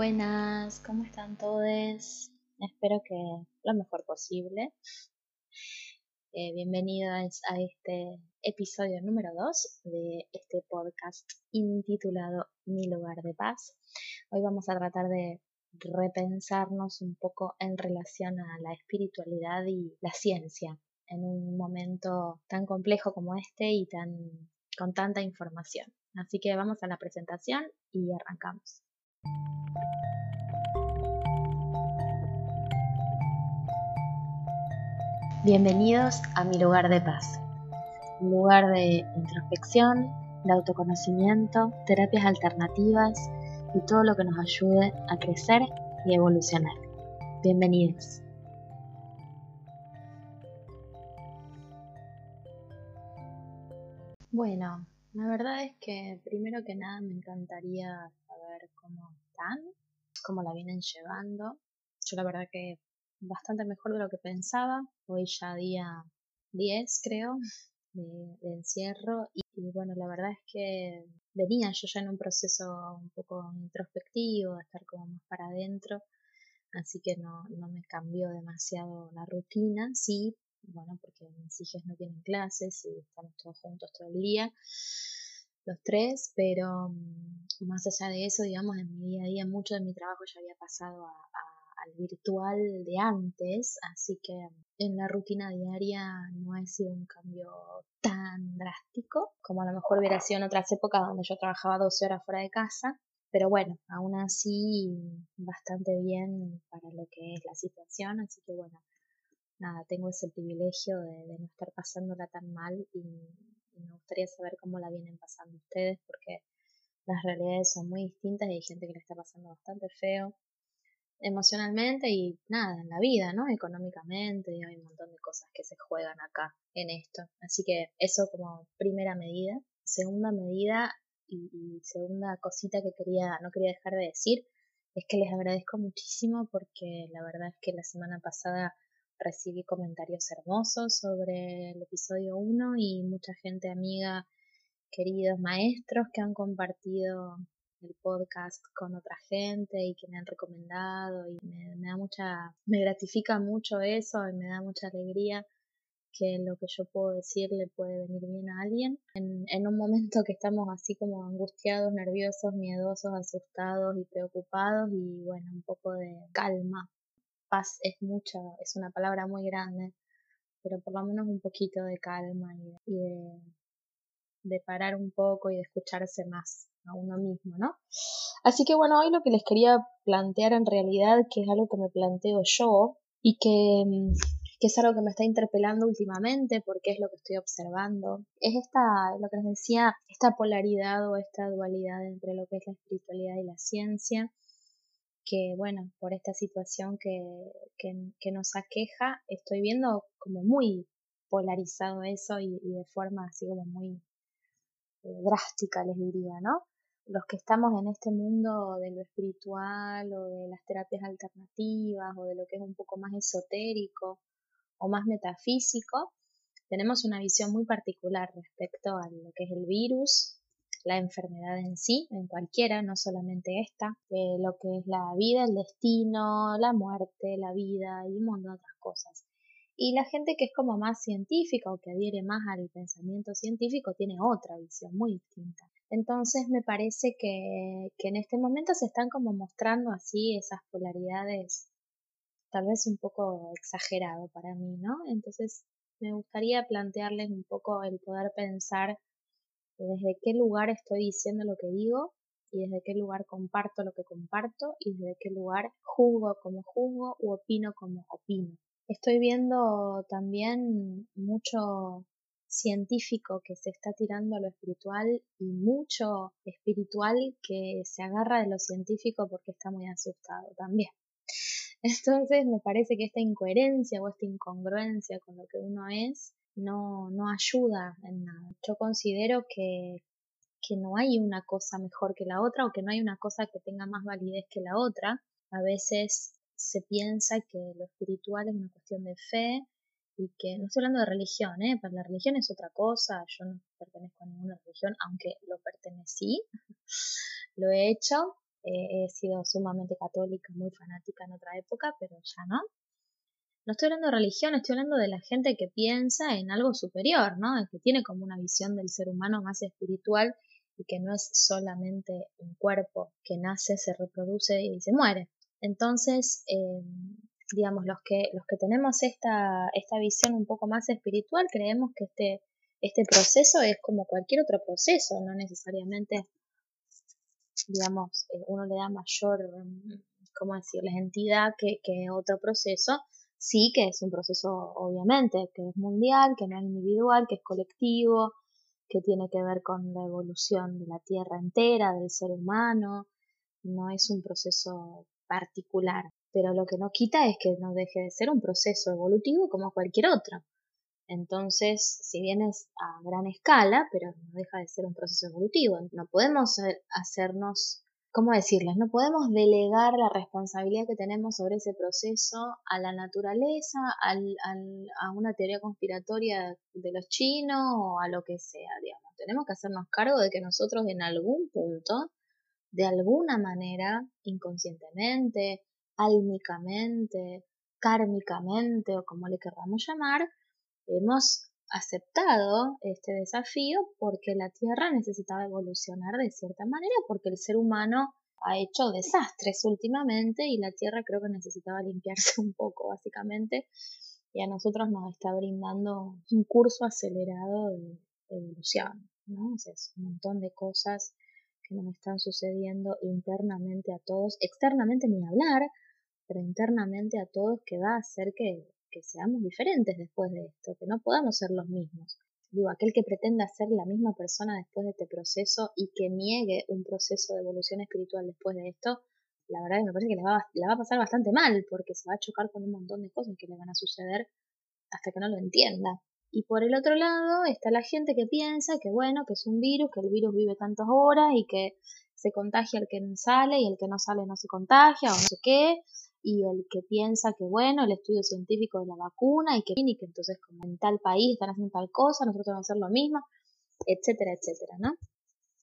Buenas, ¿cómo están todos? Espero que lo mejor posible. Eh, bienvenidos a este episodio número 2 de este podcast intitulado Mi lugar de paz. Hoy vamos a tratar de repensarnos un poco en relación a la espiritualidad y la ciencia en un momento tan complejo como este y tan con tanta información. Así que vamos a la presentación y arrancamos. Bienvenidos a mi lugar de paz, un lugar de introspección, de autoconocimiento, terapias alternativas y todo lo que nos ayude a crecer y evolucionar. Bienvenidos. Bueno, la verdad es que primero que nada me encantaría saber cómo están, cómo la vienen llevando. Yo la verdad que bastante mejor de lo que pensaba. Hoy ya día 10 creo de, encierro y, bueno, la verdad es que venía yo ya en un proceso un poco introspectivo, de estar como más para adentro, así que no, no me cambió demasiado la rutina, sí, bueno, porque mis hijas no tienen clases y estamos todos juntos todo el día, los tres, pero mm, más allá de eso, digamos, en mi día a día mucho de mi trabajo ya había pasado a al virtual de antes, así que en la rutina diaria no ha sido un cambio tan drástico como a lo mejor hubiera sido en otras épocas donde yo trabajaba 12 horas fuera de casa, pero bueno, aún así bastante bien para lo que es la situación, así que bueno, nada, tengo ese privilegio de, no estar pasándola tan mal y me gustaría saber cómo la vienen pasando ustedes porque las realidades son muy distintas y hay gente que le está pasando bastante feo emocionalmente y nada, en la vida, ¿no? Económicamente, hay un montón de cosas que se juegan acá en esto. Así que eso como primera medida. Segunda medida y, segunda cosita que quería, no quería dejar de decir, es que les agradezco muchísimo porque la verdad es que la semana pasada recibí comentarios hermosos sobre el episodio 1 y mucha gente amiga, queridos maestros que han compartido el podcast con otra gente y que me han recomendado y me, da mucha, me gratifica mucho eso y me da mucha alegría que lo que yo puedo decir le puede venir bien a alguien. En, en un momento que estamos así como angustiados, nerviosos, miedosos, asustados y preocupados y bueno, un poco de calma. Paz es mucha, es una palabra muy grande, pero por lo menos un poquito de calma y, de, de parar un poco y de escucharse más a uno mismo, ¿no? Así que bueno, hoy lo que les quería plantear en realidad, que es algo que me planteo yo y que, mm, que es algo que me está interpelando últimamente porque es lo que estoy observando, es esta, lo que les decía, esta polaridad o esta dualidad entre lo que es la espiritualidad y la ciencia, que bueno, por esta situación que, que, nos aqueja, estoy viendo como muy polarizado eso y, y de forma así como muy eh, drástica, les diría, ¿no? Los que estamos en este mundo de lo espiritual o de las terapias alternativas o de lo que es un poco más esotérico o más metafísico, tenemos una visión muy particular respecto a lo que es el virus, la enfermedad en sí, en cualquiera, no solamente esta, eh, lo que es la vida, el destino, la muerte, la vida y un montón de otras cosas. Y la gente que es como más científica o que adhiere más al pensamiento científico tiene otra visión muy distinta. Entonces me parece que, que en este momento se están como mostrando así esas polaridades tal vez un poco exagerado para mí, ¿no? Entonces me gustaría plantearles un poco el poder pensar desde qué lugar estoy diciendo lo que digo y desde qué lugar comparto lo que comparto y desde qué lugar juzgo como juzgo u opino como opino. Estoy viendo también mucho científico que se está tirando a lo espiritual y mucho espiritual que se agarra de lo científico porque está muy asustado también. Entonces me parece que esta incoherencia o esta incongruencia con lo que uno es no, no ayuda en nada. Yo considero que, que no hay una cosa mejor que la otra o que no hay una cosa que tenga más validez que la otra. A veces se piensa que lo espiritual es una cuestión de fe y que, no estoy hablando de religión, ¿eh? Para la religión es otra cosa, yo no pertenezco a ninguna religión, aunque lo pertenecí, lo he hecho, he sido sumamente católica, muy fanática en otra época, pero ya no. No estoy hablando de religión, estoy hablando de la gente que piensa en algo superior, ¿no? Que tiene como una visión del ser humano más espiritual y que no es solamente un cuerpo que nace, se reproduce y se muere. Entonces, eh, digamos, los que, los que tenemos esta, esta visión un poco más espiritual, creemos que este, este proceso es como cualquier otro proceso, no necesariamente, digamos, eh, uno le da mayor, mm, ¿cómo decirles?, entidad que, que otro proceso, sí que es un proceso, obviamente, que es mundial, que no es individual, que es colectivo, que tiene que ver con la evolución de la Tierra entera, del ser humano, no es un proceso particular pero lo que no quita es que no deje de ser un proceso evolutivo como cualquier otro. Entonces, si bien es a gran escala, pero no deja de ser un proceso evolutivo. No podemos hacernos, ¿cómo decirles? No podemos delegar la responsabilidad que tenemos sobre ese proceso a la naturaleza, a una teoría conspiratoria de los chinos o a lo que sea, digamos. Tenemos que hacernos cargo de que nosotros en algún punto, de alguna manera, inconscientemente, álmicamente, kármicamente o como le querramos llamar, hemos aceptado este desafío porque la Tierra necesitaba evolucionar de cierta manera, porque el ser humano ha hecho desastres últimamente y la Tierra creo que necesitaba limpiarse un poco, básicamente, y a nosotros nos está brindando un curso acelerado de evolución, ¿no? O sea, es un montón de cosas que nos están sucediendo internamente a todos, externamente ni hablar, pero internamente a todos que va a hacer que, seamos diferentes después de esto, que no podamos ser los mismos. Digo, aquel que pretenda ser la misma persona después de este proceso y que niegue un proceso de evolución espiritual después de esto, la verdad que me parece que le va, va a pasar bastante mal porque se va a chocar con un montón de cosas que le van a suceder hasta que no lo entienda. Y por el otro lado está la gente que piensa que bueno, que es un virus, que el virus vive tantas horas y que se contagia el que sale y el que no sale no se contagia o no sé qué, y el que piensa que, bueno, el estudio científico de la vacuna y que, que entonces como en tal país están haciendo tal cosa, nosotros vamos a hacer lo mismo, etcétera, etcétera, ¿no?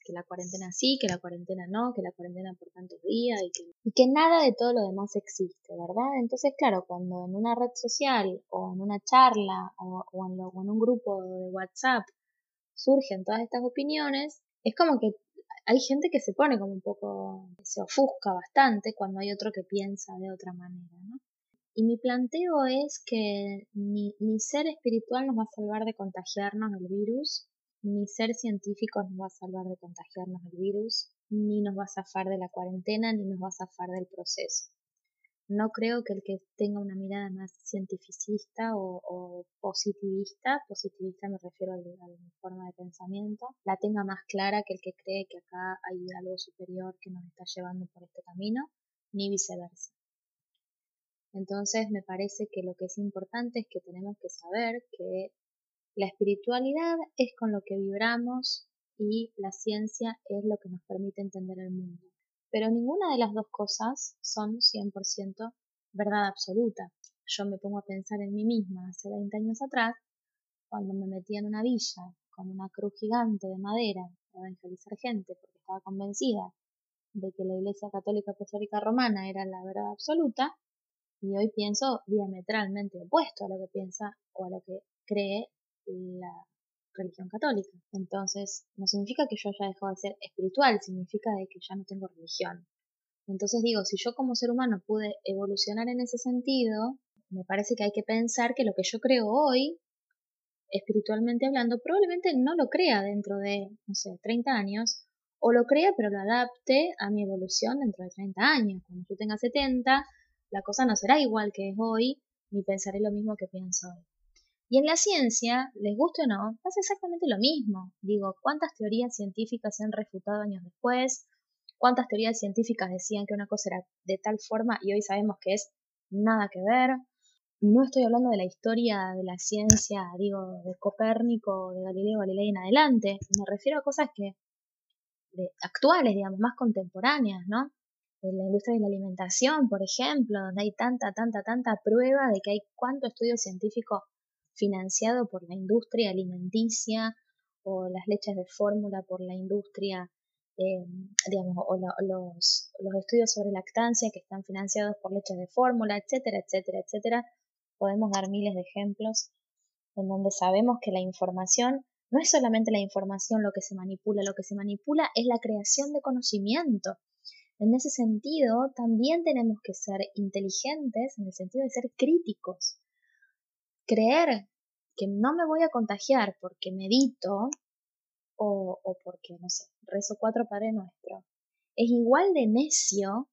Que la cuarentena sí, que la cuarentena no, que la cuarentena por tantos días y que, nada de todo lo demás existe, ¿verdad? Entonces, claro, cuando en una red social o en una charla o, en, o en un grupo de WhatsApp surgen todas estas opiniones, es como que hay gente que se pone como un poco, se ofusca bastante cuando hay otro que piensa de otra manera, ¿no? Y mi planteo es que ni, ser espiritual nos va a salvar de contagiarnos el virus, ni ser científico nos va a salvar de contagiarnos el virus, ni nos va a zafar de la cuarentena, ni nos va a zafar del proceso. No creo que el que tenga una mirada más cientificista o, positivista, positivista me refiero a, mi forma de pensamiento, la tenga más clara que el que cree que acá hay algo superior que nos está llevando por este camino, ni viceversa. Entonces me parece que lo que es importante es que tenemos que saber que la espiritualidad es con lo que vibramos y la ciencia es lo que nos permite entender el mundo. Pero ninguna de las dos cosas son 100% verdad absoluta. Yo me pongo a pensar en mí misma hace 20 años atrás, cuando me metí en una villa con una cruz gigante de madera para evangelizar gente porque estaba convencida de que la Iglesia Católica Apostólica Romana era la verdad absoluta, y hoy pienso diametralmente opuesto a lo que piensa o a lo que cree la religión católica. Entonces, no significa que yo haya dejado de ser espiritual, significa de que ya no tengo religión. Entonces digo, si yo como ser humano pude evolucionar en ese sentido, me parece que hay que pensar que lo que yo creo hoy, espiritualmente hablando, probablemente no lo crea dentro de, no sé, 30 años, o lo crea pero lo adapte a mi evolución dentro de 30 años. Cuando yo tenga 70, la cosa no será igual que es hoy, ni pensaré lo mismo que pienso hoy. Y en la ciencia, les guste o no, pasa exactamente lo mismo. Digo, ¿cuántas teorías científicas se han refutado años después? ¿Cuántas teorías científicas decían que una cosa era de tal forma y hoy sabemos que es nada que ver? No estoy hablando de la historia de la ciencia, digo, de Copérnico, de Galileo Galilei en adelante. Me refiero a cosas que de, actuales, digamos, más contemporáneas, ¿no? En la industria de la alimentación, por ejemplo, donde hay tanta, tanta, tanta prueba de que hay cuánto estudio científico financiado por la industria alimenticia o las leches de fórmula por la industria eh, digamos, o los, los estudios sobre lactancia que están financiados por leches de fórmula, etcétera, etcétera, etcétera. Podemos dar miles de ejemplos en donde sabemos que la información no es solamente la información lo que se manipula, lo que se manipula es la creación de conocimiento. En ese sentido, también tenemos que ser inteligentes en el sentido de ser críticos. Creer que no me voy a contagiar porque medito o, o porque, no sé, rezo cuatro Padre Nuestro, es igual de necio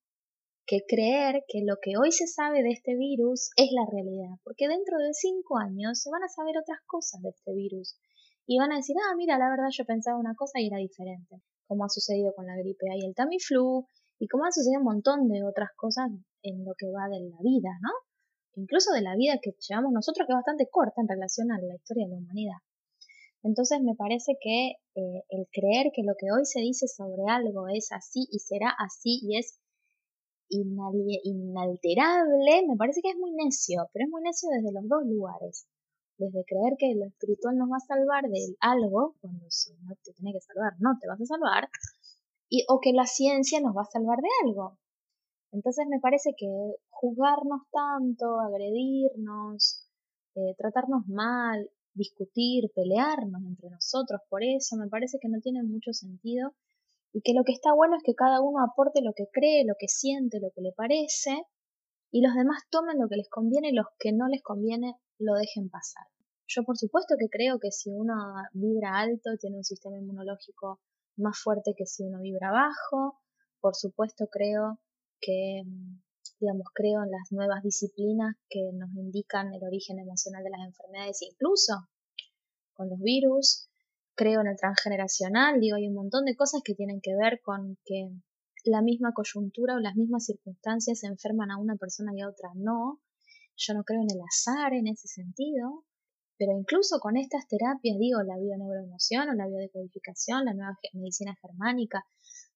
que creer que lo que hoy se sabe de este virus es la realidad, porque dentro de cinco años se van a saber otras cosas de este virus y van a decir, ah, mira, la verdad yo pensaba una cosa y era diferente, como ha sucedido con la gripe A y el Tamiflu, y como ha sucedido un montón de otras cosas en lo que va de la vida, ¿no? Incluso de la vida que llevamos nosotros, que es bastante corta en relación a la historia de la humanidad. Entonces me parece que eh, el creer que lo que hoy se dice sobre algo es así y será así y es inalterable, me parece que es muy necio, pero es muy necio desde los dos lugares. Desde creer que lo espiritual nos va a salvar de algo, cuando si no te tiene que salvar, no te vas a salvar, y, o que la ciencia nos va a salvar de algo. Entonces me parece que juzgarnos tanto, agredirnos, eh, tratarnos mal, discutir, pelearnos entre nosotros por eso, me parece que no tiene mucho sentido y que lo que está bueno es que cada uno aporte lo que cree, lo que siente, lo que le parece y los demás tomen lo que les conviene y los que no les conviene lo dejen pasar. Yo por supuesto que creo que si uno vibra alto tiene un sistema inmunológico más fuerte que si uno vibra bajo. Por supuesto creo que, digamos, creo en las nuevas disciplinas que nos indican el origen emocional de las enfermedades, incluso con los virus creo en el transgeneracional, digo, hay un montón de cosas que tienen que ver con que la misma coyuntura o las mismas circunstancias enferman a una persona y a otra no. Yo no creo en el azar en ese sentido, pero incluso con estas terapias, digo, la bioneuroemoción o la biodecodificación, la nueva medicina germánica,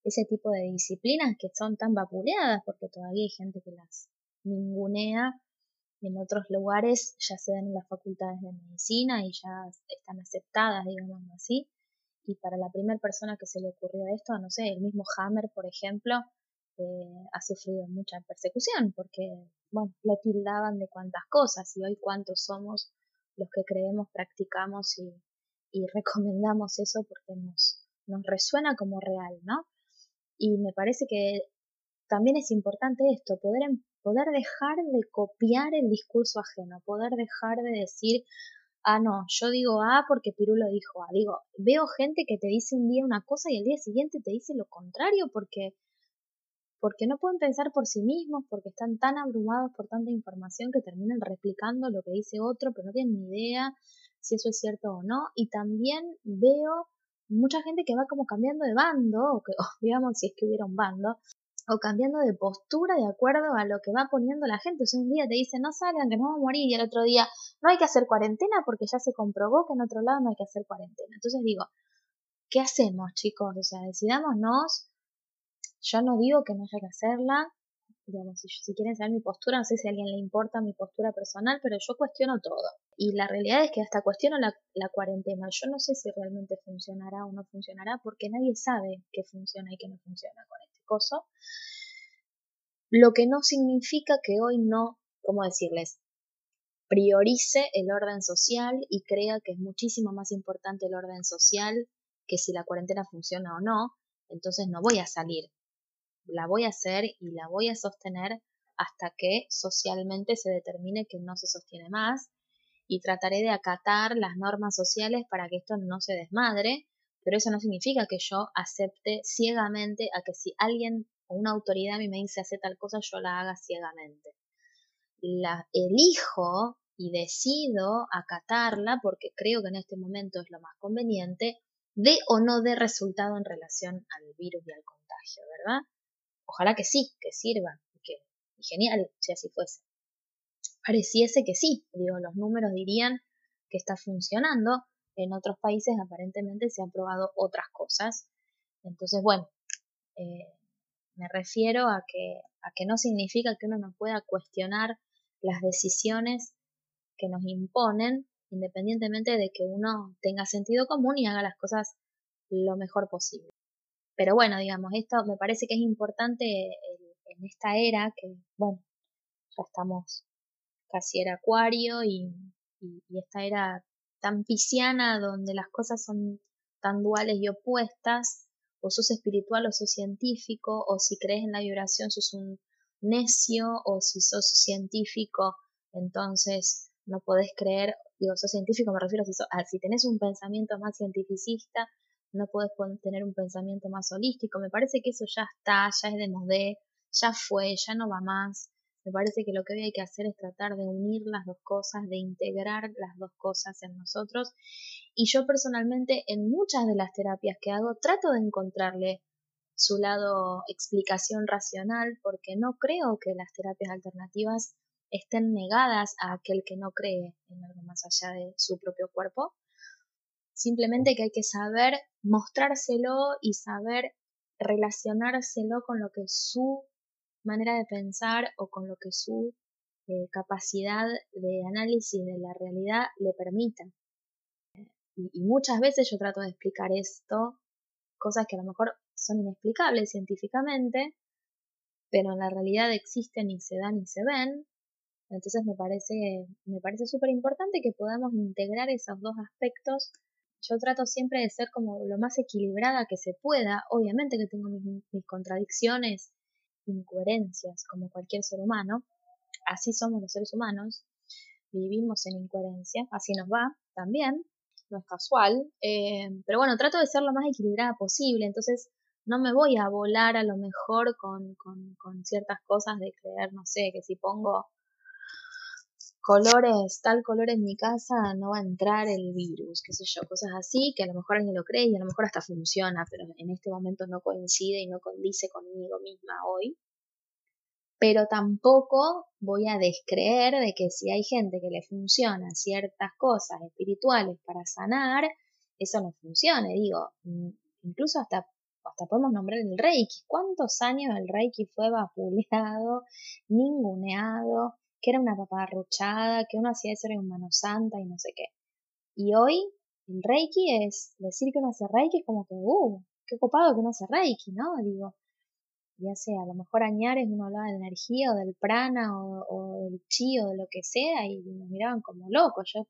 ese tipo de disciplinas que son tan vapuleadas porque todavía hay gente que las ningunea en otros lugares ya se dan en las facultades de medicina y ya están aceptadas, digamos así. Y para la primera persona que se le ocurrió esto, no sé, el mismo Hammer, por ejemplo, eh, ha sufrido mucha persecución porque, bueno, lo tildaban de cuántas cosas y hoy cuántos somos los que creemos, practicamos y, y recomendamos eso porque nos, nos resuena como real, ¿no? Y me parece que también es importante esto, poder em, poder dejar de copiar el discurso ajeno, poder dejar de decir, ah, no, yo digo A porque Pirulo dijo A. Digo, veo gente que te dice un día una cosa y el día siguiente te dice lo contrario porque, porque no pueden pensar por sí mismos, porque están tan abrumados por tanta información que terminan replicando lo que dice otro, pero no tienen ni idea si eso es cierto o no. Y también veo mucha gente que va como cambiando de bando, o que, digamos, si es que hubiera un bando, o cambiando de postura de acuerdo a lo que va poniendo la gente. O sea, un día te dice no salgan, que no vamos a morir, y el otro día no hay que hacer cuarentena porque ya se comprobó que en otro lado no hay que hacer cuarentena. Entonces digo, ¿qué hacemos, chicos? O sea, decidámonos. Yo no digo que no haya que hacerla. Digamos, si, si quieren saber mi postura, no sé si a alguien le importa mi postura personal, pero yo cuestiono todo. Y la realidad es que hasta cuestiono la, cuarentena. Yo no sé si realmente funcionará o no funcionará porque nadie sabe qué funciona y qué no funciona con este coso lo que no significa que hoy no, ¿cómo decirles? priorice el orden social y crea que es muchísimo más importante el orden social que si la cuarentena funciona o no, entonces no voy a salir. La voy a hacer y la voy a sostener hasta que socialmente se determine que no se sostiene más y trataré de acatar las normas sociales para que esto no se desmadre, pero eso no significa que yo acepte ciegamente a que si alguien o una autoridad a mí me dice hacer tal cosa, yo la haga ciegamente. La elijo y decido acatarla porque creo que en este momento es lo más conveniente, de o no de resultado en relación al virus y al contagio, ¿verdad? Ojalá que sí, que sirva, que genial si así fuese. Pareciese que sí, digo, los números dirían que está funcionando, en otros países aparentemente se han probado otras cosas. Entonces, bueno, eh, me refiero a que, a que no significa que uno no pueda cuestionar las decisiones que nos imponen, independientemente de que uno tenga sentido común y haga las cosas lo mejor posible. Pero bueno, digamos, esto me parece que es importante en esta era que, bueno, ya estamos casi era acuario y, y, esta era tan pisciana donde las cosas son tan duales y opuestas, o sos espiritual o sos científico, o si crees en la vibración sos un necio, o si sos científico, entonces no podés creer, digo, sos científico, me refiero a si, a si tenés un pensamiento más cientificista, no podés tener un pensamiento más holístico, me parece que eso ya está, ya es de modé, ya fue, ya no va más. Me parece que lo que hoy hay que hacer es tratar de unir las dos cosas, de integrar las dos cosas en nosotros. Y yo personalmente en muchas de las terapias que hago trato de encontrarle su lado explicación racional porque no creo que las terapias alternativas estén negadas a aquel que no cree en algo más allá de su propio cuerpo. Simplemente que hay que saber mostrárselo y saber relacionárselo con lo que su manera de pensar o con lo que su eh, capacidad de análisis de la realidad le permita. Y, muchas veces yo trato de explicar esto, cosas que a lo mejor son inexplicables científicamente, pero en la realidad existen y se dan y se ven. Entonces me parece, me parece súper importante que podamos integrar esos dos aspectos. Yo trato siempre de ser como lo más equilibrada que se pueda. Obviamente que tengo mis, mis contradicciones incoherencias como cualquier ser humano. Así somos los seres humanos. Vivimos en incoherencia, así nos va también, no es casual. Eh, pero bueno, trato de ser lo más equilibrada posible, entonces no me voy a volar a lo mejor con, con, con ciertas cosas de creer, no sé, que si pongo colores, tal color en mi casa, no va a entrar el virus, qué sé yo, cosas así, que a lo mejor alguien lo cree y a lo mejor hasta funciona, pero en este momento no coincide y no condice conmigo misma hoy. Pero tampoco voy a descreer de que si hay gente que le funciona ciertas cosas espirituales para sanar, eso no funcione. Digo, incluso hasta, hasta podemos nombrar el Reiki. ¿Cuántos años el Reiki fue vapuleado, ninguneado? Que era una paparruchada, que uno hacía eso en mano santa y no sé qué. Y hoy el Reiki es decir que uno hace Reiki es como que, uh, qué copado que uno hace Reiki, ¿no? Digo, ya sea, a lo mejor añares uno hablaba de energía o del prana o, o del chi o de lo que sea y nos miraban como locos. Yo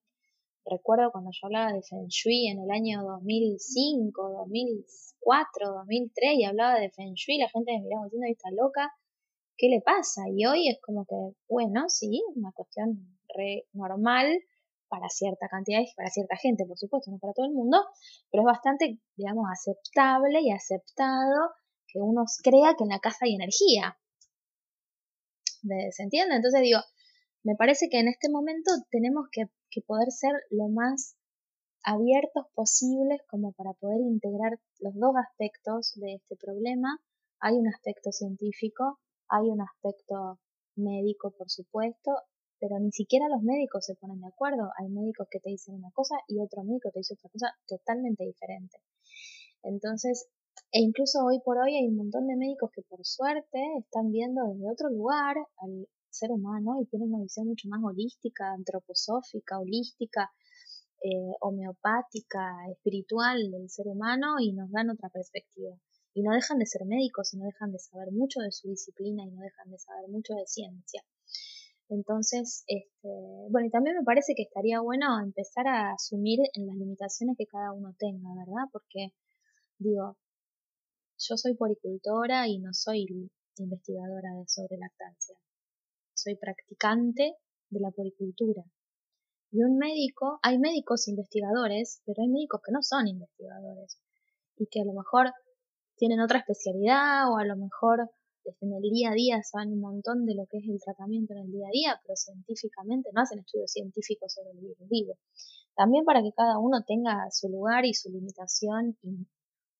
recuerdo cuando yo hablaba de Feng Shui en el año 2005, 2004, 2003 y hablaba de Feng Shui, la gente me miraba diciendo, está loca, ¿qué le pasa? Y hoy es como que, bueno, sí, una cuestión re normal para cierta cantidad y para cierta gente, por supuesto, no para todo el mundo, pero es bastante, digamos, aceptable y aceptado que uno crea que en la casa hay energía. ¿Se entiende? Entonces digo, me parece que en este momento tenemos que, que poder ser lo más abiertos posibles como para poder integrar los dos aspectos de este problema. Hay un aspecto científico hay un aspecto médico, por supuesto, pero ni siquiera los médicos se ponen de acuerdo. Hay médicos que te dicen una cosa y otro médico te dice otra cosa totalmente diferente. Entonces, e incluso hoy por hoy hay un montón de médicos que por suerte están viendo desde otro lugar al ser humano y tienen una visión mucho más holística, antroposófica, holística, eh, homeopática, espiritual del ser humano y nos dan otra perspectiva y no dejan de ser médicos y no dejan de saber mucho de su disciplina y no dejan de saber mucho de ciencia. Entonces, este, bueno, y también me parece que estaría bueno empezar a asumir en las limitaciones que cada uno tenga, ¿verdad? Porque, digo, yo soy poricultora y no soy investigadora de sobre lactancia. Soy practicante de la poricultura. Y un médico, hay médicos investigadores, pero hay médicos que no son investigadores y que a lo mejor tienen otra especialidad o a lo mejor en el día a día saben un montón de lo que es el tratamiento en el día a día, pero científicamente no hacen estudios científicos sobre el virus vivo. También para que cada uno tenga su lugar y su limitación y,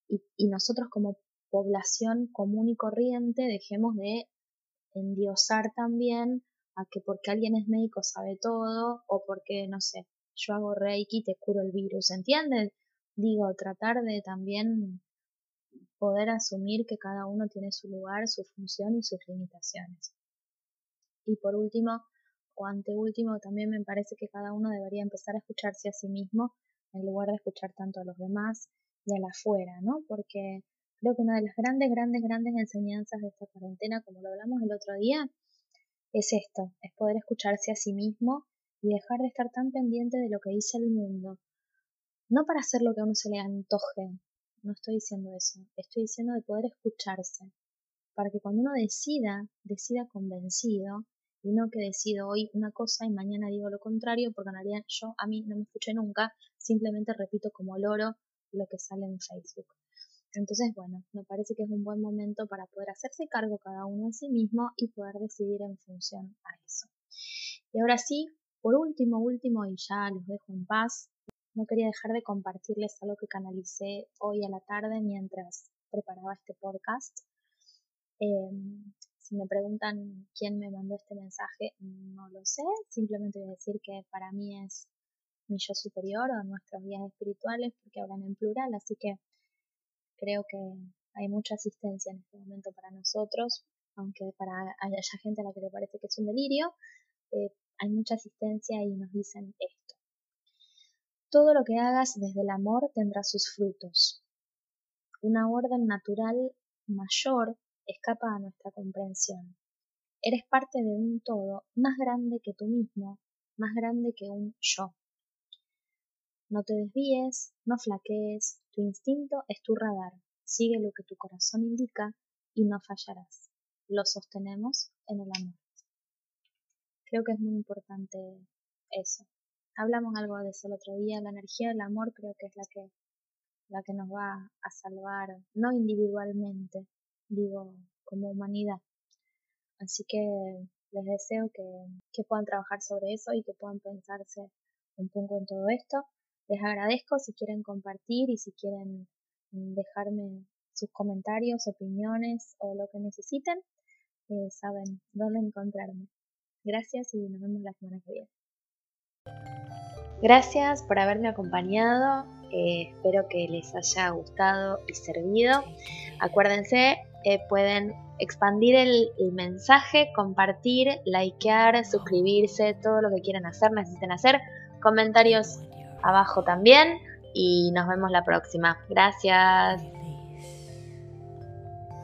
y, y nosotros como población común y corriente dejemos de endiosar también a que porque alguien es médico sabe todo o porque, no sé, yo hago reiki y te curo el virus, ¿entiendes? Digo, tratar de también poder asumir que cada uno tiene su lugar, su función y sus limitaciones. Y por último, o anteúltimo, también me parece que cada uno debería empezar a escucharse a sí mismo en lugar de escuchar tanto a los demás y a la afuera, ¿no? Porque Creo que una de las grandes, grandes, grandes enseñanzas de esta cuarentena, como lo hablamos el otro día, es esto, es poder escucharse a sí mismo y dejar de estar tan pendiente de lo que dice el mundo. No para hacer lo que a uno se le antoje, no estoy diciendo eso, estoy diciendo de poder escucharse, para que cuando uno decida, decida convencido y no que decido hoy una cosa y mañana digo lo contrario, porque en realidad yo a mí no me escuché nunca, simplemente repito como loro lo que sale en Facebook. Entonces, bueno, me parece que es un buen momento para poder hacerse cargo cada uno de sí mismo y poder decidir en función a eso. Y ahora sí, por último, último, y ya los dejo en paz, no quería dejar de compartirles algo que canalicé hoy a la tarde mientras preparaba este podcast. Em, si me preguntan quién me mandó este mensaje, no lo sé. Simplemente voy a decir que para mí es mi yo superior o nuestros guías espirituales, porque hablan en plural, así que creo que hay mucha asistencia en este momento para nosotros, aunque para haya gente a la que le parece que es un delirio, eh, hay mucha asistencia y nos dicen esto. Todo lo que hagas desde el amor tendrá sus frutos. Una orden natural mayor escapa a nuestra comprensión. Eres parte de un todo más grande que tú mismo, más grande que un yo. No te desvíes, no flaquees, tu instinto es tu radar, sigue lo que tu corazón indica y no fallarás. Lo sostenemos en el amor. Creo que es muy importante eso. Hablamos algo de eso el otro día, la energía del amor creo que es la que, la que nos va a salvar, no individualmente, digo como humanidad. Así que les deseo que, que puedan trabajar sobre eso y que puedan pensarse un poco en todo esto. Les agradezco si quieren compartir y si quieren mm, dejarme sus comentarios, opiniones o lo que necesiten. Eh, saben dónde encontrarme. Gracias y nos vemos la semana que viene. Gracias por haberme acompañado. Eh, espero que les haya gustado y servido. Acuérdense, eh, pueden expandir el, el, mensaje, compartir, likear, suscribirse, todo lo que quieran hacer, necesiten hacer. Comentarios abajo también y nos vemos la próxima. Gracias.